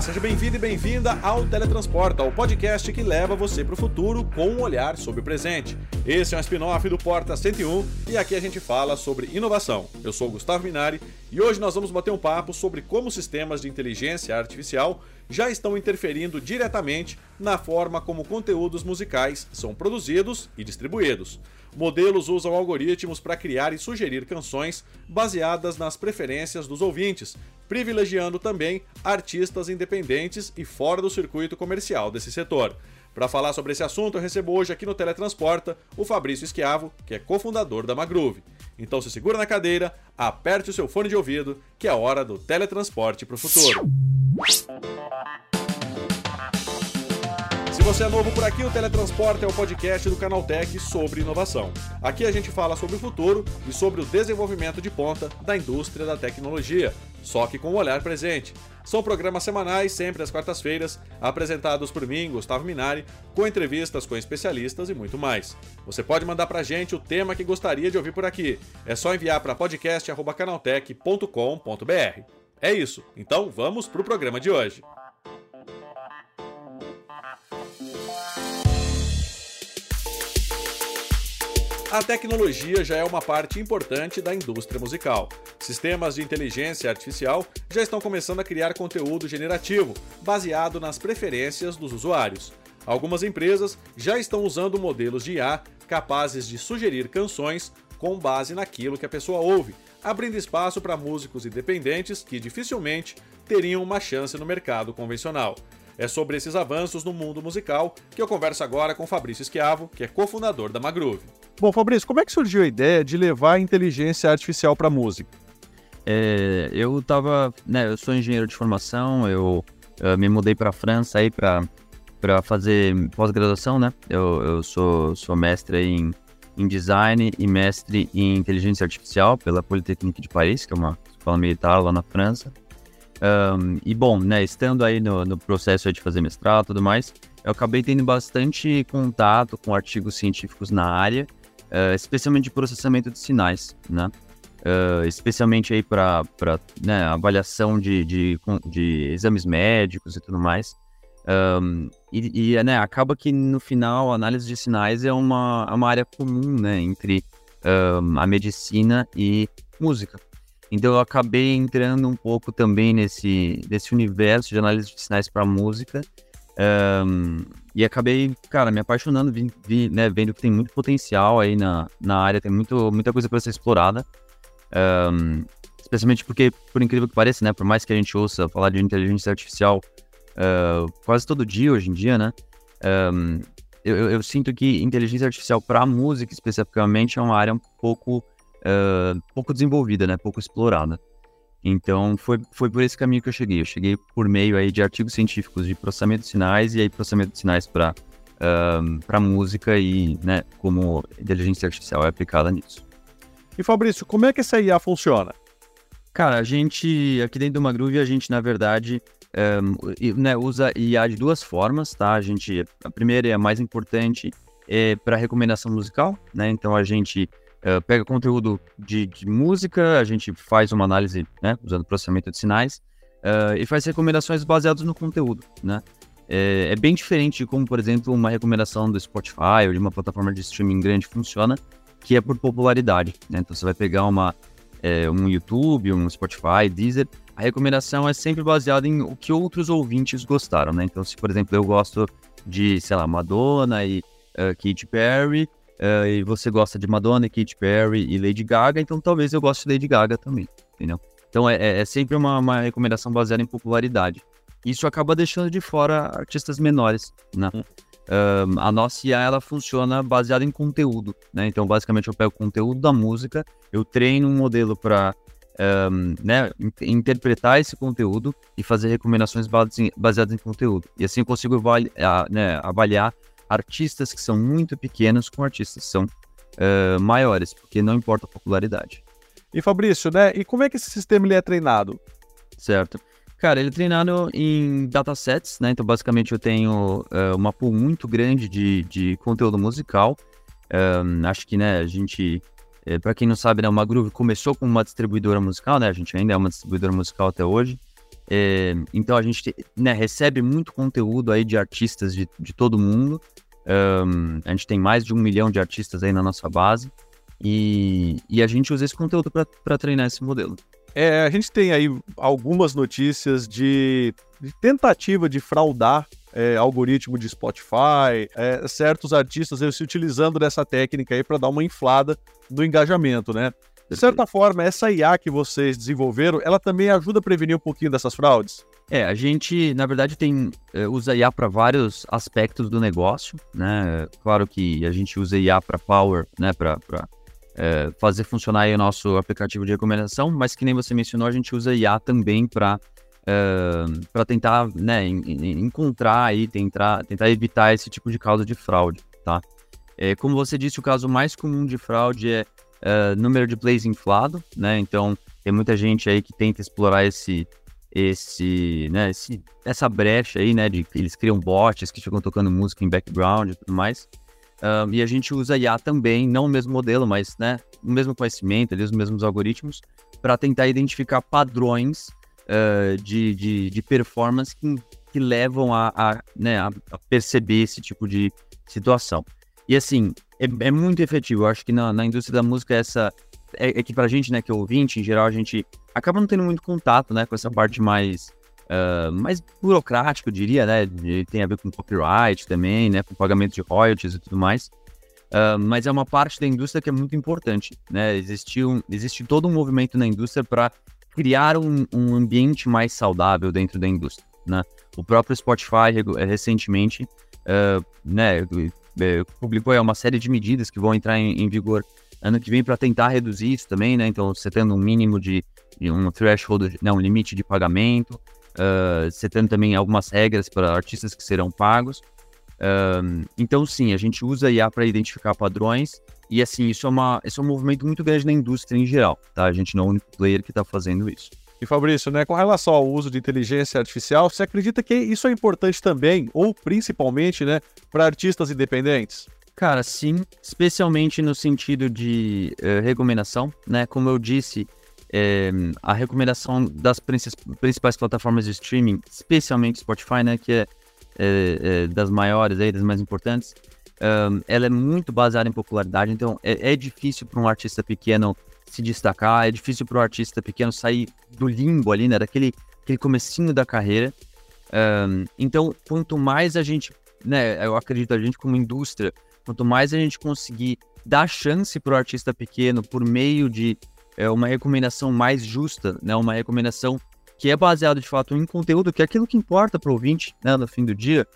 Seja bem-vindo e bem-vinda ao Teletransporta, o podcast que leva você para o futuro com um olhar sobre o presente. Esse é um spin-off do Porta 101 e aqui a gente fala sobre inovação. Eu sou Gustavo Minari e hoje nós vamos bater um papo sobre como sistemas de inteligência artificial já estão interferindo diretamente na forma como conteúdos musicais são produzidos e distribuídos. Modelos usam algoritmos para criar e sugerir canções baseadas nas preferências dos ouvintes, privilegiando também artistas independentes e fora do circuito comercial desse setor. Para falar sobre esse assunto, eu recebo hoje aqui no Teletransporta o Fabrício Esquiavo, que é cofundador da Magroove. Então se segura na cadeira, aperte o seu fone de ouvido, que é hora do teletransporte para o futuro. Se você é novo por aqui, o Teletransporte é o podcast do Canaltech sobre inovação. Aqui a gente fala sobre o futuro e sobre o desenvolvimento de ponta da indústria da tecnologia, só que com o olhar presente. São programas semanais, sempre às quartas-feiras, apresentados por mim, Gustavo Minari, com entrevistas com especialistas e muito mais. Você pode mandar pra gente o tema que gostaria de ouvir por aqui. É só enviar para podcast@canaltech.com.br. É isso. Então, vamos pro programa de hoje. A tecnologia já é uma parte importante da indústria musical. Sistemas de inteligência artificial já estão começando a criar conteúdo generativo, baseado nas preferências dos usuários. Algumas empresas já estão usando modelos de IA capazes de sugerir canções com base naquilo que a pessoa ouve, abrindo espaço para músicos independentes que dificilmente teriam uma chance no mercado convencional. É sobre esses avanços no mundo musical que eu converso agora com Fabrício Schiavo, que é cofundador da Magroove. Bom, Fabrício, como é que surgiu a ideia de levar a inteligência artificial para a música? É, eu tava, né, eu sou engenheiro de formação, eu, eu me mudei para a França aí para para fazer pós-graduação, né? Eu, eu sou, sou mestre em, em design e mestre em inteligência artificial pela Polytechnique de Paris, que é uma escola militar lá na França. Um, e bom, né, estando aí no, no processo de fazer mestrado e tudo mais, eu acabei tendo bastante contato com artigos científicos na área uh, especialmente de processamento de sinais, né? Uh, especialmente aí para né, avaliação de, de, de, exames médicos e tudo mais. Um, e, e né, acaba que no final a análise de sinais é uma, é uma área comum né, entre um, a medicina e música. Então eu acabei entrando um pouco também nesse, nesse universo de análise de sinais para música um, e acabei, cara, me apaixonando, vi, vi, né, vendo que tem muito potencial aí na, na área, tem muito, muita coisa para ser explorada. Um, especialmente porque, por incrível que pareça, né, por mais que a gente ouça falar de inteligência artificial uh, quase todo dia hoje em dia, né, um, eu, eu, sinto que inteligência artificial para música especificamente é uma área um pouco, uh, pouco desenvolvida, né, pouco explorada. Então foi, foi por esse caminho que eu cheguei. Eu cheguei por meio aí de artigos científicos de processamento de sinais e aí processamento de sinais para um, para música e né, como inteligência artificial é aplicada nisso. E Fabrício, como é que essa IA funciona? Cara, a gente aqui dentro do Magroove a gente na verdade um, né, usa IA de duas formas, tá? A gente a primeira e a mais importante é para recomendação musical, né? Então a gente uh, pega conteúdo de, de, música, a gente faz uma análise, né, usando processamento de sinais, uh, e faz recomendações baseadas no conteúdo, né? É, é, bem diferente de como, por exemplo, uma recomendação do Spotify ou de uma plataforma de streaming grande funciona, que é por popularidade, né? Então você vai pegar uma, é, um YouTube, um Spotify, Deezer, a recomendação é sempre baseada em o que outros ouvintes gostaram, né? Então, se, por exemplo, eu gosto de, sei lá, Madonna e uh, Katy Perry, uh, e você gosta de Madonna, Katy Perry e Lady Gaga, então talvez eu goste de Lady Gaga também, entendeu? Então é, é, é sempre uma, uma, recomendação baseada em popularidade. Isso acaba deixando de fora artistas menores, né? Um, a nossa IA ela funciona baseada em conteúdo, né? Então basicamente eu pego o conteúdo da música, eu treino um modelo para um, né, interpretar esse conteúdo e fazer recomendações baseadas em conteúdo. E assim eu consigo avaliar, né, avaliar artistas que são muito pequenos com artistas que são uh, maiores, porque não importa a popularidade. E Fabrício, né? E como é que esse sistema ele é treinado? Certo. Cara, ele é treinado em datasets, né? Então, basicamente, eu tenho uh, uma pool muito grande de, de conteúdo musical. Um, acho que, né, a gente, é, para quem não sabe, né, uma Groove começou como uma distribuidora musical, né? A gente ainda é uma distribuidora musical até hoje. É, então a gente né, recebe muito conteúdo aí de artistas de, de todo mundo. Um, a gente tem mais de um milhão de artistas aí na nossa base. E, e a gente usa esse conteúdo para treinar esse modelo. É, a gente tem aí algumas notícias de, de tentativa de fraudar é, algoritmo de Spotify, é, certos artistas se utilizando dessa técnica aí para dar uma inflada no engajamento, né? De certa forma, essa IA que vocês desenvolveram, ela também ajuda a prevenir um pouquinho dessas fraudes? É, a gente, na verdade, tem é, usa IA para vários aspectos do negócio, né? Claro que a gente usa IA para power, né? Para é, fazer funcionar o nosso aplicativo de recomendação, mas que nem você mencionou, a gente usa IA também para é, para tentar né, encontrar e tentar, tentar evitar esse tipo de causa de fraude, tá? É, como você disse, o caso mais comum de fraude é uh, número de plays inflado, né? Então tem muita gente aí que tenta explorar esse, esse, né, esse, essa brecha aí, né? De eles criam bots que ficam tocando música em background e tudo mais. Um, e a gente usa IA também, não o mesmo modelo, mas né, o mesmo conhecimento, ali, os mesmos algoritmos, para tentar identificar padrões uh, de, de, de, performance que, que levam a, a, né, a, perceber esse tipo de situação. E assim, é, é muito efetivo. Eu acho que na, na indústria da música essa é, é, que pra gente, né, que é ouvinte, em geral, a gente acaba não tendo muito contato, né, com essa parte mais uh, mais burocrática, eu diria, né, tem a ver com copyright também, né, com pagamento de royalties e tudo mais. Uh, mas é uma parte da indústria que é muito importante, né? Existe, um, existe todo um movimento na indústria para criar um, um, ambiente mais saudável dentro da indústria, né? O próprio Spotify recentemente, uh, né, publicou é uma série de medidas que vão entrar em, em vigor ano que vem para tentar reduzir isso também, né? Então, você tendo um mínimo de, de um threshold, né, um limite de pagamento, uh, você tendo também algumas regras para artistas que serão pagos. Uh, então, sim, a gente usa IA para identificar padrões e, assim, isso é, uma, isso é um movimento muito grande na indústria em geral, tá? A gente não é o único player que está fazendo isso. E Fabrício, né, com relação ao uso de inteligência artificial, você acredita que isso é importante também, ou principalmente, né, para artistas independentes? Cara, sim, especialmente no sentido de uh, recomendação, né? Como eu disse, é, a recomendação das principais plataformas de streaming, especialmente Spotify, né, que é, é, é das maiores, aí, das mais importantes, um, ela é muito baseada em popularidade, então é, é difícil para um artista pequeno se destacar, é difícil para o artista pequeno sair do limbo ali, né, daquele aquele comecinho da carreira. Um, então, quanto mais a gente, né, eu acredito, a gente como indústria, quanto mais a gente conseguir dar chance para o artista pequeno por meio de é, uma recomendação mais justa, né, uma recomendação que é baseada de fato em conteúdo, que é aquilo que importa para o ouvinte, né, no fim do dia,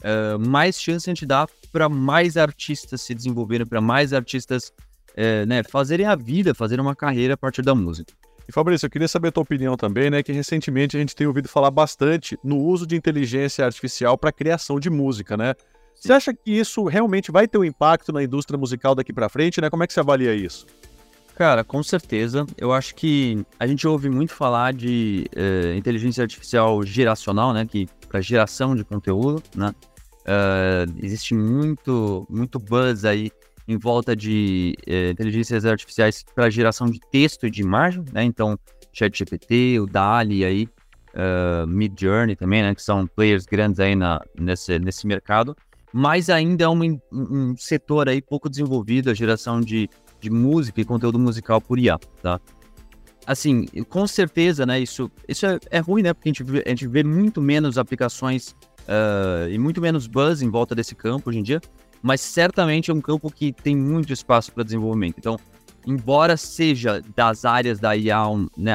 uh, mais chance a gente dá para mais artistas se desenvolverem, para mais artistas é, né, fazerem a vida, fazerem uma carreira a partir da música. E Fabrício, eu queria saber a tua opinião também, né? Que recentemente a gente tem ouvido falar bastante no uso de inteligência artificial para criação de música, né? Sim. Você acha que isso realmente vai ter um impacto na indústria musical daqui para frente, né? Como é que você avalia isso? Cara, com certeza. Eu acho que a gente ouve muito falar de uh, inteligência artificial geracional, né? Que para geração de conteúdo, né? Uh, existe muito, muito buzz aí em volta de é, inteligências artificiais para geração de texto e de imagem, né? Então, ChatGPT, o DALI aí, uh, Midjourney também, né? Que são players grandes aí na, nesse, nesse mercado. Mas ainda é um, um setor aí pouco desenvolvido, a geração de, de música e conteúdo musical por IA, tá? Assim, com certeza, né? Isso, isso é, é ruim, né? Porque a gente, vê, a gente vê muito menos aplicações uh, e muito menos buzz em volta desse campo hoje em dia mas certamente é um campo que tem muito espaço para desenvolvimento. Então, embora seja das áreas da IA né,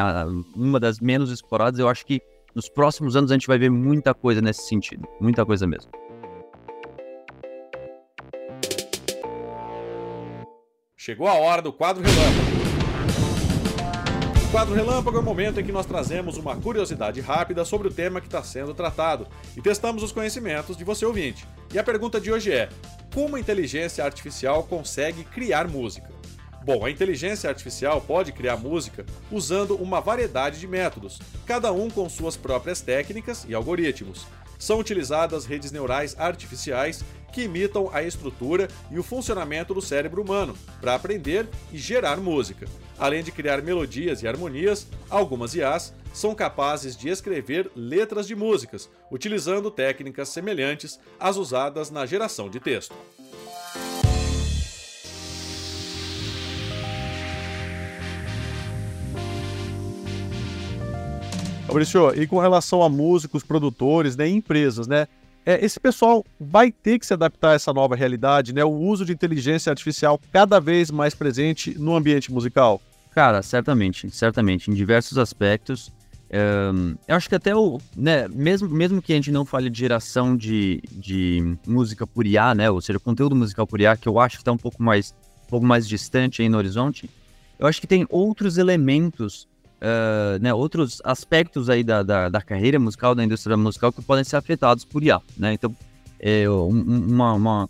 uma das menos exploradas, eu acho que nos próximos anos a gente vai ver muita coisa nesse sentido, muita coisa mesmo. Chegou a hora do quadro relâmpago. O quadro Relâmpago é o momento em que nós trazemos uma curiosidade rápida sobre o tema que está sendo tratado e testamos os conhecimentos de você ouvinte. E a pergunta de hoje é: como a inteligência artificial consegue criar música? Bom, a inteligência artificial pode criar música usando uma variedade de métodos, cada um com suas próprias técnicas e algoritmos. São utilizadas redes neurais artificiais que imitam a estrutura e o funcionamento do cérebro humano para aprender e gerar música. Além de criar melodias e harmonias, algumas IAs são capazes de escrever letras de músicas, utilizando técnicas semelhantes às usadas na geração de texto. Fabrício, e com relação a músicos, produtores, né, empresas, né? É, esse pessoal vai ter que se adaptar a essa nova realidade, né? O uso de inteligência artificial cada vez mais presente no ambiente musical. Cara, certamente, certamente, em diversos aspectos. Um, eu acho que até o, né, mesmo, mesmo que a gente não fale de geração de, de música por IA, né, ou seja, conteúdo musical por IA, que eu acho que está um pouco mais, um pouco mais distante aí no horizonte, eu acho que tem outros elementos uh, né, outros aspectos aí da, da, da, carreira musical, da indústria musical, que podem ser afetados por IA, né? Então, é, um, uma, uma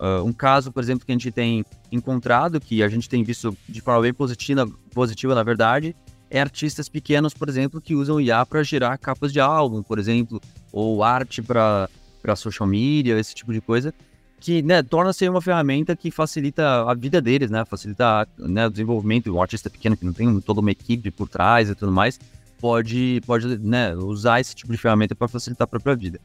uh, um caso, por exemplo, que a gente tem encontrado, que a gente tem visto de forma bem positiva, positiva na verdade, é artistas pequenos, por exemplo, que usam IA para gerar capas de álbum, por exemplo, ou arte para social media, esse tipo de coisa, que né, torna-se uma ferramenta que facilita a vida deles, né? Facilita né, o desenvolvimento. Um artista pequeno que não tem toda uma equipe por trás e tudo mais, pode, pode né, usar esse tipo de ferramenta para facilitar a própria vida.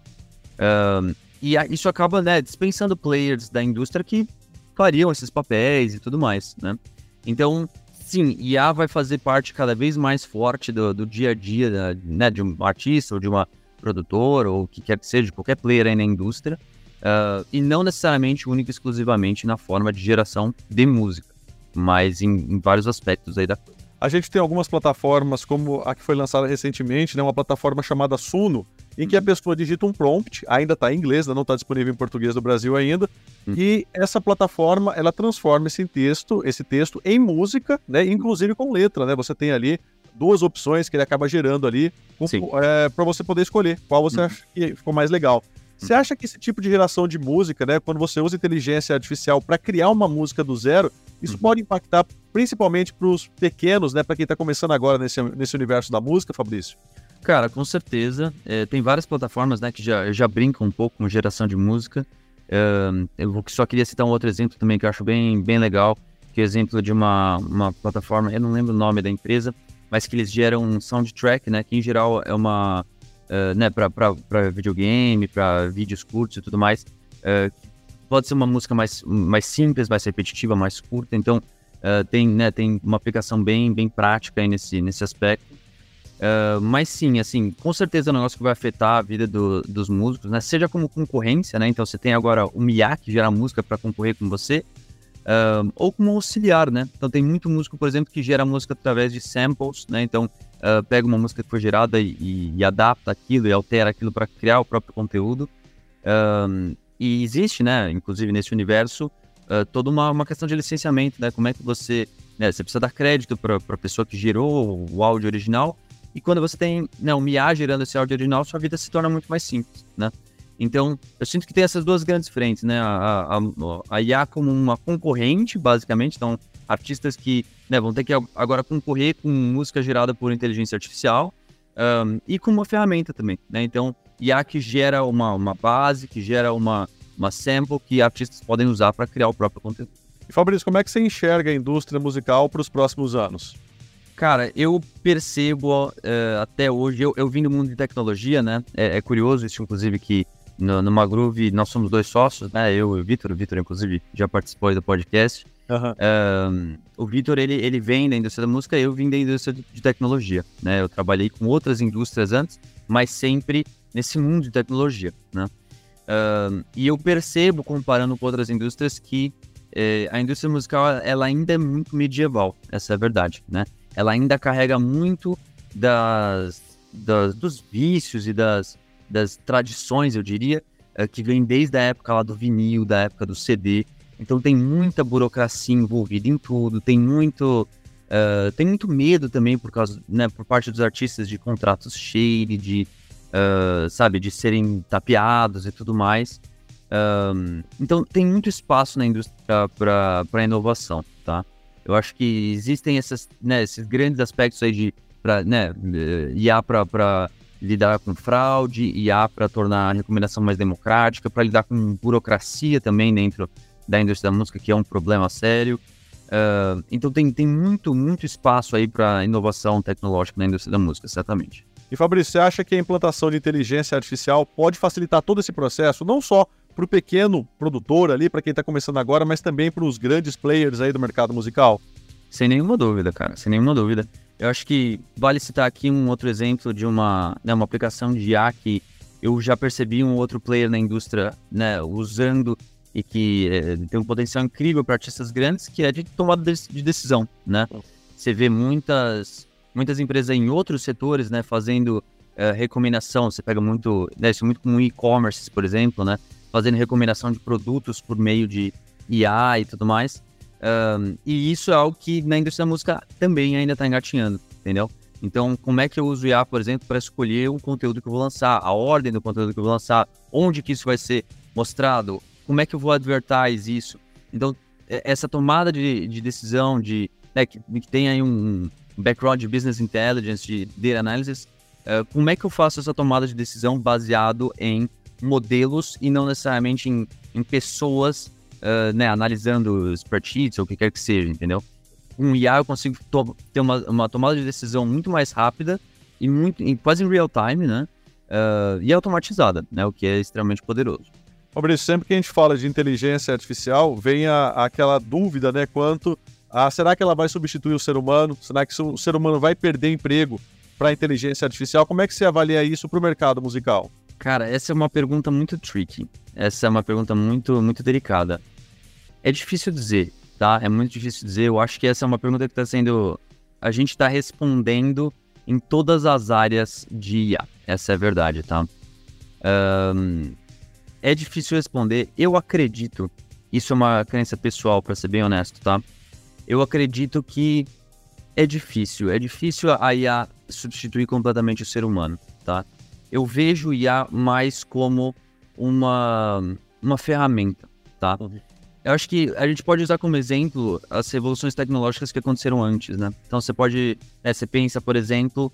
Um, e isso acaba né, dispensando players da indústria que fariam esses papéis e tudo mais, né? Então, sim, IA vai fazer parte cada vez mais forte do, do dia a dia né, de um artista ou de uma produtora ou o que quer que seja, de qualquer player aí na indústria. Uh, e não necessariamente única e exclusivamente na forma de geração de música, mas em, em, vários aspectos aí da coisa. A gente tem algumas plataformas, como a que foi lançada recentemente, né, uma plataforma chamada Suno, em que a uhum. pessoa digita um prompt, ainda está em inglês, não está disponível em português do Brasil ainda, uhum. e essa plataforma ela transforma esse texto, esse texto em música, né, inclusive com letra, né? Você tem ali duas opções que ele acaba gerando ali é, para você poder escolher qual você uhum. acha que ficou mais legal. Você acha que esse tipo de geração de música, né, quando você usa inteligência artificial para criar uma música do zero, isso uhum. pode impactar principalmente para os pequenos, né, para quem está começando agora nesse, nesse universo da música, Fabrício? Cara, com certeza. É, tem várias plataformas né, que já, já brincam um pouco com geração de música. É, eu só queria citar um outro exemplo também que eu acho bem, bem legal, que é exemplo de uma, uma plataforma, eu não lembro o nome da empresa, mas que eles geram um soundtrack, né, que em geral é uma uh, né, para videogame, para vídeos curtos e tudo mais. Uh, pode ser uma música mais, mais simples, mais repetitiva, mais curta. Então, uh, tem, né, tem uma aplicação bem, bem prática nesse, nesse aspecto. Uh, mas sim, assim, com certeza é um negócio que vai afetar a vida do, dos músicos, né? Seja como concorrência, né? Então você tem agora o MIA que gera música para concorrer com você, uh, ou como auxiliar, né? Então tem muito músico, por exemplo, que gera música através de samples, né? Então uh, pega uma música que foi gerada e, e, e adapta aquilo e altera aquilo para criar o próprio conteúdo. E existe, né, inclusive nesse universo, toda uma, uma questão de licenciamento, né? Como é que você, né, você precisa dar crédito para a pessoa que gerou o áudio original. E quando você tem né, um MIA gerando esse áudio original, sua vida se torna muito mais simples, né? Então, eu sinto que tem essas duas grandes frentes, né? A, a, a IA como uma concorrente, basicamente, então artistas que né, vão ter que agora concorrer com música gerada por inteligência artificial um, e com uma ferramenta também, né? Então, IA que gera uma, uma base, que gera uma, uma sample que artistas podem usar para criar o próprio conteúdo. E Fabrício, como é que você enxerga a indústria musical para os próximos anos? Cara, eu percebo uh, até hoje, eu, eu vim do mundo de tecnologia, né? É, é curioso isso, inclusive, que no, Groove nós somos dois sócios, né? Eu e o Vitor. O Vitor, inclusive, já participou do podcast. Uhum. o Vitor, ele, ele vem da indústria da música, eu vim da indústria de tecnologia, né? Eu trabalhei com outras indústrias antes, mas sempre nesse mundo de tecnologia, né? e eu percebo, comparando com outras indústrias, que eh, a indústria musical, ela ainda é muito medieval, essa é a verdade, né? Ela ainda carrega muito das, das dos vícios e das, das tradições, eu diria, uh, que vem desde a época lá do vinil, da época do CD, então tem muita burocracia envolvida em tudo, tem muito uh, tem muito medo também por causa, né, por parte dos artistas de contratos cheios, de uh, sabe, de serem tapeados e tudo mais. Então tem muito espaço na indústria para inovação, tá? Eu acho que existem essas, né, esses grandes aspectos aí de para né, IA para lidar com fraude, IA para tornar a recomendação mais democrática, para lidar com burocracia também dentro da indústria da música, que é um problema sério. Uh, então tem, tem muito, muito espaço aí para inovação tecnológica na indústria da música, certamente. E Fabrício, você acha que a implantação de inteligência artificial pode facilitar todo esse processo, não só para o pequeno produtor ali, para quem está começando agora, mas também para os grandes players aí do mercado musical? Sem nenhuma dúvida, cara, sem nenhuma dúvida. Eu acho que vale citar aqui um outro exemplo de uma, né, uma aplicação de IA que eu já percebi um outro player na indústria né, usando e que é, tem um potencial incrível para artistas grandes, que é de tomada de decisão, né? Você vê muitas, muitas empresas em outros setores, né, fazendo é, recomendação, você pega muito, né, isso muito com e-commerce, por exemplo, né, fazendo recomendação de produtos por meio de IA e tudo mais, um, e isso é algo que na indústria da música também ainda está engatinhando, entendeu? Então, como é que eu uso IA, por exemplo, para escolher o conteúdo que eu vou lançar, a ordem do conteúdo que eu vou lançar, onde que isso vai ser mostrado, como é que eu vou advertise isso. Então, essa tomada de, de decisão, de né, que, que, tem aí um background de business intelligence, de data analysis, uh, como é que eu faço essa tomada de decisão baseado em modelos e não necessariamente em, em pessoas uh, né, analisando spreadsheets ou o que quer que seja, entendeu? Com IA eu consigo ter uma, uma, tomada de decisão muito mais rápida e muito, em, quase em real time, né? Uh, e automatizada, né? O que é extremamente poderoso. Fabrício, sempre que a gente fala de inteligência artificial, vem a, aquela dúvida, né? Quanto a será que ela vai substituir o ser humano? Será que o ser humano vai perder emprego para a inteligência artificial? Como é que você avalia isso para o mercado musical? Cara, essa é uma pergunta muito tricky. Essa é uma pergunta muito, muito delicada. É difícil dizer, tá? É muito difícil dizer. Eu acho que essa é uma pergunta que está sendo. A gente está respondendo em todas as áreas de IA. Essa é a verdade, tá? Um, é difícil responder. Eu acredito. Isso é uma crença pessoal, para ser bem honesto, tá? Eu acredito que é difícil. É difícil a IA substituir completamente o ser humano, tá? Eu vejo o IA mais como uma, uma ferramenta, tá? Eu acho que a gente pode usar como exemplo as revoluções tecnológicas que aconteceram antes, né? Então você pode, né, você pensa, por exemplo,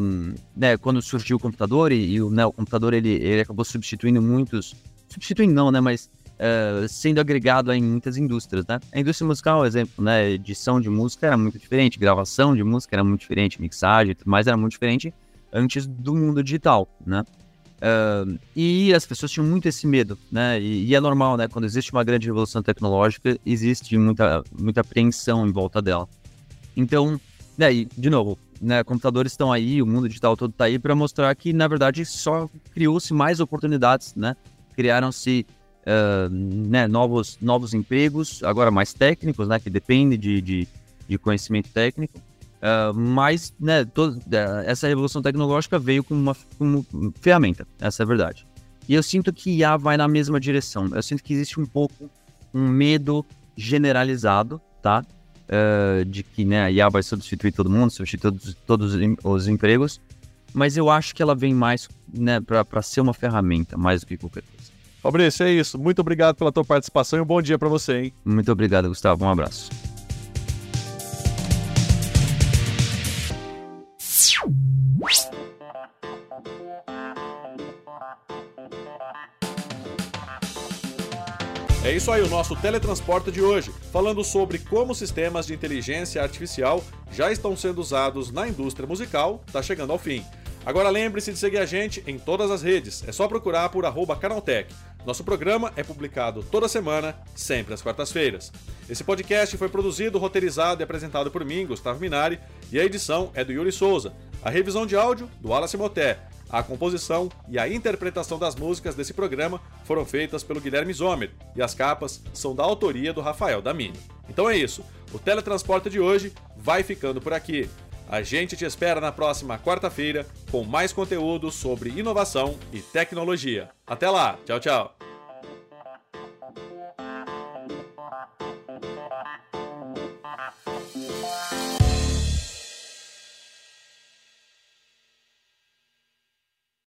um, né, quando surgiu o computador e, e né, o computador ele, ele acabou substituindo muitos, substituindo não, né, mas uh, sendo agregado em muitas indústrias, né? A indústria musical, exemplo, né, edição de música era muito diferente, gravação de música era muito diferente, mixagem, tudo mais era muito diferente antes do mundo digital, né? Uh, e as pessoas tinham muito esse medo, né? E, e, é normal, né? Quando existe uma grande revolução tecnológica, existe muita, muita apreensão em volta dela. Então, né, de novo, né, computadores estão aí, o mundo digital todo está aí para mostrar que, na verdade, só criou-se mais oportunidades, né? Criaram-se uh, né, novos, novos empregos, agora mais técnicos, né? Que depende de, de, de conhecimento técnico. Uh, mas, né, todo, uh, essa revolução tecnológica veio como uma como ferramenta, essa é a verdade. E eu sinto que IA vai na mesma direção. Eu sinto que existe um pouco um medo generalizado, tá? Uh, de que né, a IA vai substituir todo mundo, substituir todos, todos os empregos. Mas eu acho que ela vem mais né, para ser uma ferramenta, mais do que qualquer coisa. Fabrício, é isso. Muito obrigado pela tua participação e um bom dia para você, hein? Muito obrigado, Gustavo. Um abraço. É isso aí, o nosso teletransporte de hoje, falando sobre como sistemas de inteligência artificial já estão sendo usados na indústria musical, está chegando ao fim. Agora lembre-se de seguir a gente em todas as redes, é só procurar por Canaltech. Nosso programa é publicado toda semana, sempre às quartas-feiras. Esse podcast foi produzido, roteirizado e apresentado por mim, Gustavo Minari, e a edição é do Yuri Souza. A revisão de áudio, do Wallace Moté. A composição e a interpretação das músicas desse programa foram feitas pelo Guilherme Zomer e as capas são da autoria do Rafael Damini. Então é isso, o teletransporte de hoje vai ficando por aqui. A gente te espera na próxima quarta-feira com mais conteúdo sobre inovação e tecnologia. Até lá, tchau, tchau.